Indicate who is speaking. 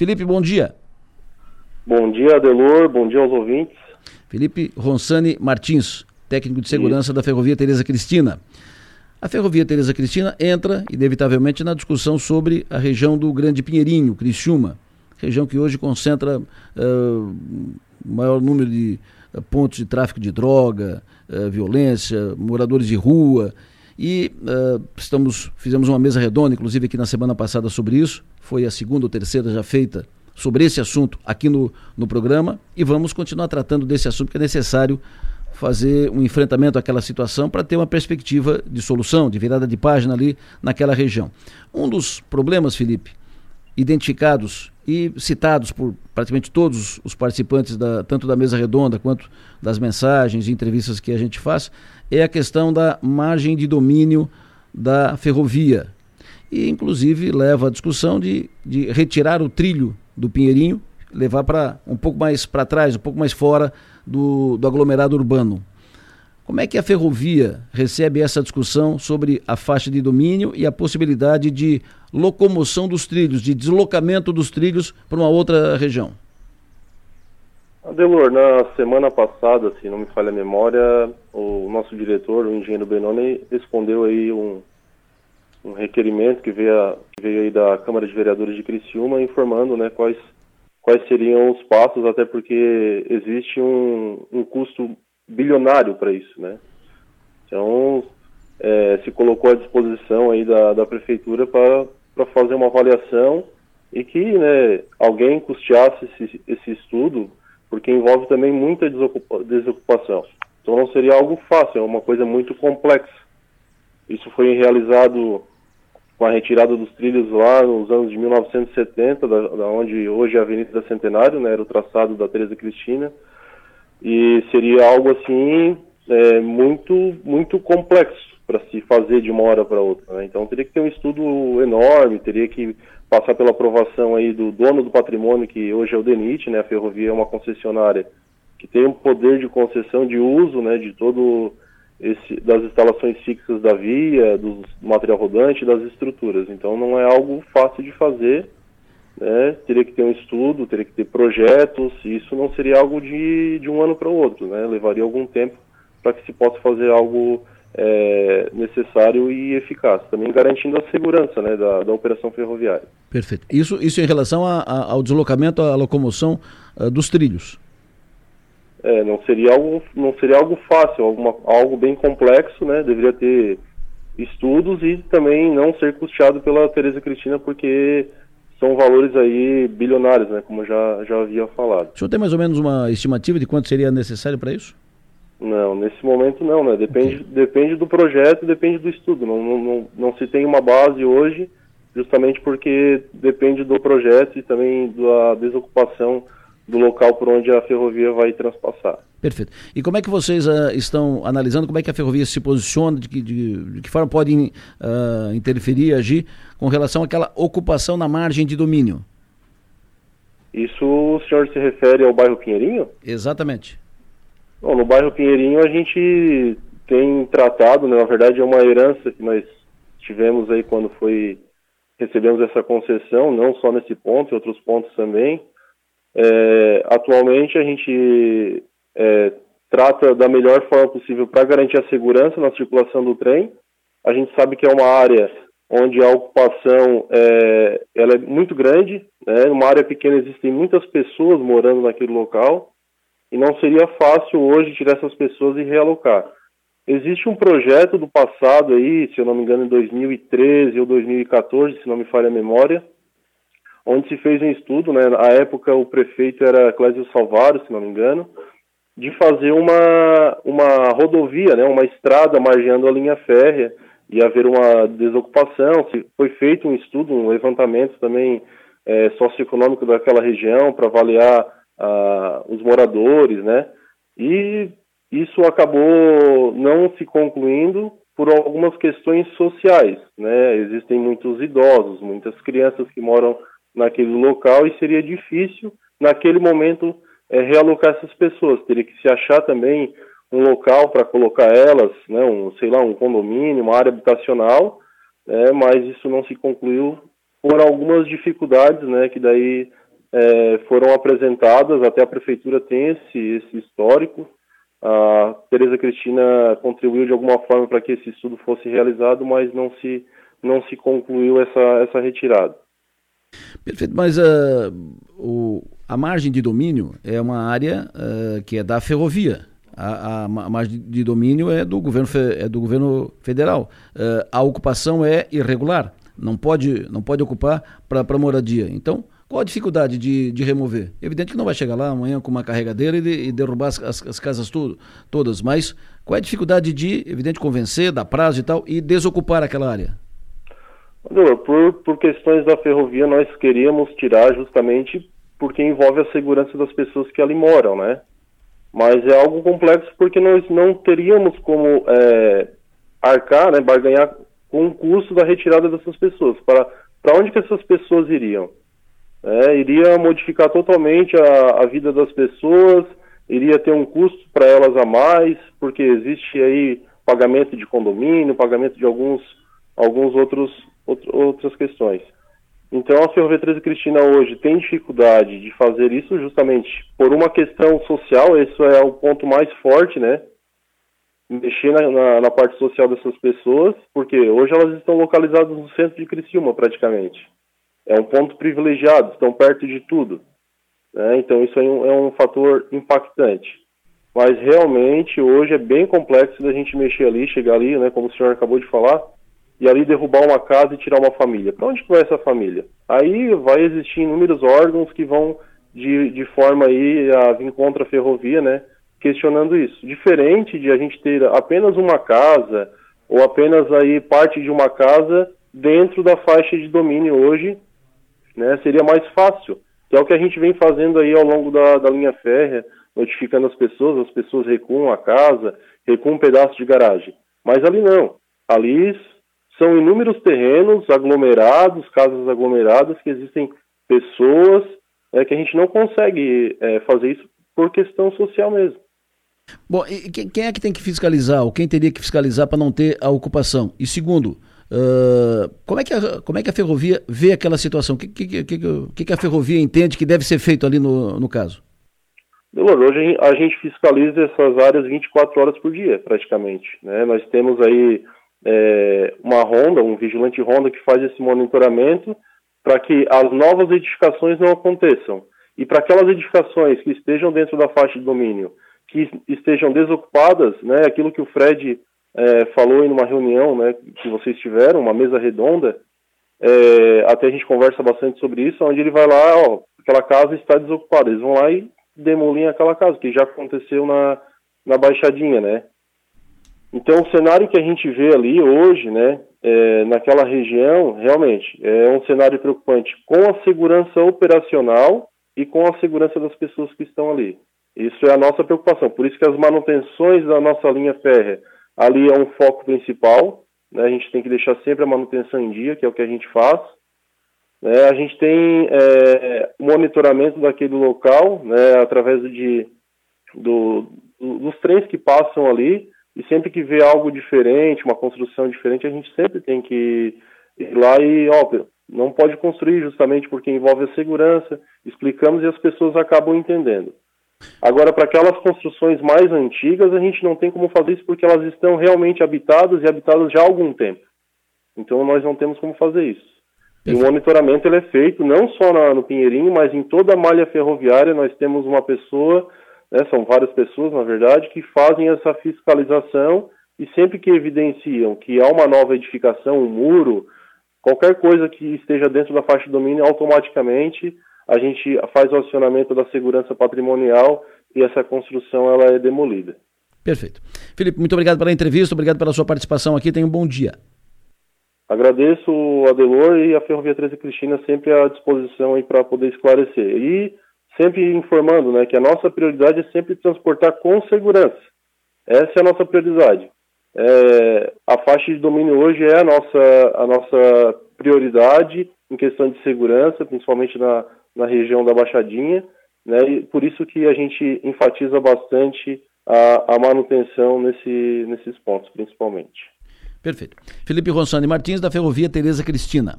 Speaker 1: Felipe, bom dia.
Speaker 2: Bom dia, Adelor, bom dia aos ouvintes.
Speaker 1: Felipe Ronsani Martins, técnico de segurança Isso. da Ferrovia Tereza Cristina. A Ferrovia Tereza Cristina entra, inevitavelmente, na discussão sobre a região do Grande Pinheirinho, Criciúma, região que hoje concentra uh, o maior número de uh, pontos de tráfico de droga, uh, violência, moradores de rua. E estamos, fizemos uma mesa redonda, inclusive aqui na semana passada, sobre isso. Foi a segunda ou terceira já feita sobre esse assunto aqui no, no programa e vamos continuar tratando desse assunto que é necessário fazer um enfrentamento àquela situação para ter uma perspectiva de solução, de virada de página ali naquela região. Um dos problemas, Felipe, identificados e citados por praticamente todos os participantes, da, tanto da mesa redonda quanto das mensagens e entrevistas que a gente faz, é a questão da margem de domínio da ferrovia. E, inclusive, leva à discussão de, de retirar o trilho do Pinheirinho, levar para um pouco mais para trás, um pouco mais fora do, do aglomerado urbano. Como é que a ferrovia recebe essa discussão sobre a faixa de domínio e a possibilidade de locomoção dos trilhos, de deslocamento dos trilhos para uma outra região?
Speaker 2: Adelor, na semana passada, se não me falha a memória, o nosso diretor, o engenheiro Benoni, respondeu aí um, um requerimento que veio, que veio aí da Câmara de Vereadores de Criciúma informando né, quais quais seriam os passos, até porque existe um, um custo bilionário para isso, né? Então, é, se colocou à disposição aí da, da prefeitura para fazer uma avaliação e que né, alguém custeasse esse, esse estudo, porque envolve também muita desocupa desocupação. Então não seria algo fácil, é uma coisa muito complexa. Isso foi realizado com a retirada dos trilhos lá nos anos de 1970, da, da onde hoje é a Avenida Centenário, né, era o traçado da Teresa Cristina, e seria algo assim é, muito muito complexo para se fazer de uma hora para outra. Né? Então teria que ter um estudo enorme, teria que passar pela aprovação aí do dono do patrimônio, que hoje é o DENIT, né, a ferrovia é uma concessionária que tem um poder de concessão de uso, né, de todo esse, das instalações fixas da via, do material rodante, das estruturas. Então não é algo fácil de fazer, né? teria que ter um estudo, teria que ter projetos, e isso não seria algo de, de um ano para o outro, né? levaria algum tempo para que se possa fazer algo é, necessário e eficaz, também garantindo a segurança né, da, da operação ferroviária.
Speaker 1: Perfeito. Isso, isso em relação a, a, ao deslocamento, à locomoção uh, dos trilhos.
Speaker 2: É, não seria algo não seria algo fácil, alguma, algo bem complexo, né? Deveria ter estudos e também não ser custeado pela Tereza Cristina porque são valores aí bilionários, né? Como já já havia falado.
Speaker 1: O senhor tem mais ou menos uma estimativa de quanto seria necessário para isso?
Speaker 2: Não, nesse momento não, né? Depende okay. depende do projeto, depende do estudo. Não, não, não, não se tem uma base hoje, justamente porque depende do projeto e também da desocupação do local por onde a ferrovia vai transpassar.
Speaker 1: Perfeito. E como é que vocês uh, estão analisando, como é que a ferrovia se posiciona, de que, de, de que forma pode uh, interferir, agir com relação àquela ocupação na margem de domínio?
Speaker 2: Isso o senhor se refere ao bairro Pinheirinho?
Speaker 1: Exatamente.
Speaker 2: Bom, no bairro Pinheirinho a gente tem tratado, né, na verdade é uma herança que nós tivemos aí quando foi recebemos essa concessão, não só nesse ponto, em outros pontos também, é, atualmente a gente é, trata da melhor forma possível para garantir a segurança na circulação do trem. A gente sabe que é uma área onde a ocupação é, ela é muito grande, né? numa área pequena existem muitas pessoas morando naquele local e não seria fácil hoje tirar essas pessoas e realocar. Existe um projeto do passado aí, se eu não me engano, em 2013 ou 2014, se não me falha a memória, onde se fez um estudo, né, na época o prefeito era Clésio Salvaro, se não me engano, de fazer uma, uma rodovia, né, uma estrada margeando a linha férrea e haver uma desocupação. Foi feito um estudo, um levantamento também é, socioeconômico daquela região para avaliar ah, os moradores, né, e isso acabou não se concluindo por algumas questões sociais, né? Existem muitos idosos, muitas crianças que moram naquele local e seria difícil, naquele momento, é, realocar essas pessoas. Teria que se achar também um local para colocar elas, né, um, sei lá, um condomínio, uma área habitacional, né, mas isso não se concluiu por algumas dificuldades, né, que daí é, foram apresentadas, até a prefeitura tem esse, esse histórico. A Tereza Cristina contribuiu de alguma forma para que esse estudo fosse realizado, mas não se, não se concluiu essa, essa retirada.
Speaker 1: Perfeito, mas uh, o, a margem de domínio é uma área uh, que é da ferrovia. A, a, a, margem de domínio é do governo, é do governo federal. Uh, a ocupação é irregular, não pode, não pode ocupar para moradia. Então, qual a dificuldade de, de remover? Evidente que não vai chegar lá amanhã com uma carregadeira e, de, e derrubar as, as, as casas tudo, todas, mas qual é a dificuldade de, evidente, convencer, dar prazo e tal, e desocupar aquela área?
Speaker 2: Por, por questões da ferrovia, nós queríamos tirar justamente porque envolve a segurança das pessoas que ali moram, né? Mas é algo complexo porque nós não teríamos como é, arcar, né, barganhar com o custo da retirada dessas pessoas. Para, onde que essas pessoas iriam? É, iria modificar totalmente a, a vida das pessoas, iria ter um custo para elas a mais, porque existe aí pagamento de condomínio, pagamento de alguns, alguns outros, outro, outras questões. Então a Ferrovia 13 Cristina hoje tem dificuldade de fazer isso justamente por uma questão social, isso é o ponto mais forte, né? Mexer na, na, na parte social dessas pessoas, porque hoje elas estão localizadas no centro de Criciúma praticamente é um ponto privilegiado, estão perto de tudo. Né? Então isso é um, é um fator impactante. Mas realmente hoje é bem complexo da gente mexer ali, chegar ali, né, como o senhor acabou de falar, e ali derrubar uma casa e tirar uma família. Para onde que vai essa família? Aí vai existir inúmeros órgãos que vão de, de forma aí a vir contra a ferrovia, né, questionando isso. Diferente de a gente ter apenas uma casa ou apenas aí parte de uma casa dentro da faixa de domínio hoje né, seria mais fácil, que é o que a gente vem fazendo aí ao longo da, da linha férrea, notificando as pessoas, as pessoas recuam a casa, recuam um pedaço de garagem. Mas ali não. Ali são inúmeros terrenos aglomerados, casas aglomeradas, que existem pessoas é, que a gente não consegue é, fazer isso por questão social mesmo.
Speaker 1: Bom, e quem é que tem que fiscalizar, ou quem teria que fiscalizar para não ter a ocupação? E segundo, Uh, como, é que a, como é que a ferrovia vê aquela situação? O que, que, que, que, a ferrovia entende que deve ser feito ali no, no caso?
Speaker 2: hoje a gente fiscaliza essas áreas 24 horas por dia, praticamente. Né? Nós temos aí é, uma ronda, um vigilante ronda que faz esse monitoramento para que as novas edificações não aconteçam. E para aquelas edificações que estejam dentro da faixa de domínio, que estejam desocupadas, né, aquilo que o Fred é, falou em uma reunião né, que vocês tiveram, uma mesa redonda, é, até a gente conversa bastante sobre isso, onde ele vai lá, ó, aquela casa está desocupada, eles vão lá e demolem aquela casa, que já aconteceu na, na Baixadinha, né? Então, o cenário que a gente vê ali hoje, né, é, naquela região, realmente, é um cenário preocupante com a segurança operacional e com a segurança das pessoas que estão ali. Isso é a nossa preocupação. Por isso que as manutenções da nossa linha férrea, Ali é um foco principal, né? a gente tem que deixar sempre a manutenção em dia, que é o que a gente faz. Né? A gente tem é, monitoramento daquele local, né? através de, do, dos trens que passam ali, e sempre que vê algo diferente, uma construção diferente, a gente sempre tem que ir lá e, ó, não pode construir justamente porque envolve a segurança, explicamos e as pessoas acabam entendendo. Agora, para aquelas construções mais antigas, a gente não tem como fazer isso porque elas estão realmente habitadas e habitadas já há algum tempo. Então, nós não temos como fazer isso. E o monitoramento ele é feito não só na, no Pinheirinho, mas em toda a malha ferroviária. Nós temos uma pessoa, né, são várias pessoas, na verdade, que fazem essa fiscalização e sempre que evidenciam que há uma nova edificação, um muro, qualquer coisa que esteja dentro da faixa de domínio, automaticamente a gente faz o acionamento da segurança patrimonial e essa construção ela é demolida.
Speaker 1: Perfeito. Felipe, muito obrigado pela entrevista, obrigado pela sua participação aqui, tenha um bom dia.
Speaker 2: Agradeço o Adelor e a Ferrovia 13 Cristina sempre à disposição para poder esclarecer. E sempre informando né, que a nossa prioridade é sempre transportar com segurança. Essa é a nossa prioridade. É, a faixa de domínio hoje é a nossa, a nossa prioridade em questão de segurança, principalmente na, na região da Baixadinha, né, e por isso que a gente enfatiza bastante a, a manutenção nesse, nesses pontos, principalmente.
Speaker 1: Perfeito. Felipe Ronsani Martins, da Ferrovia Tereza Cristina.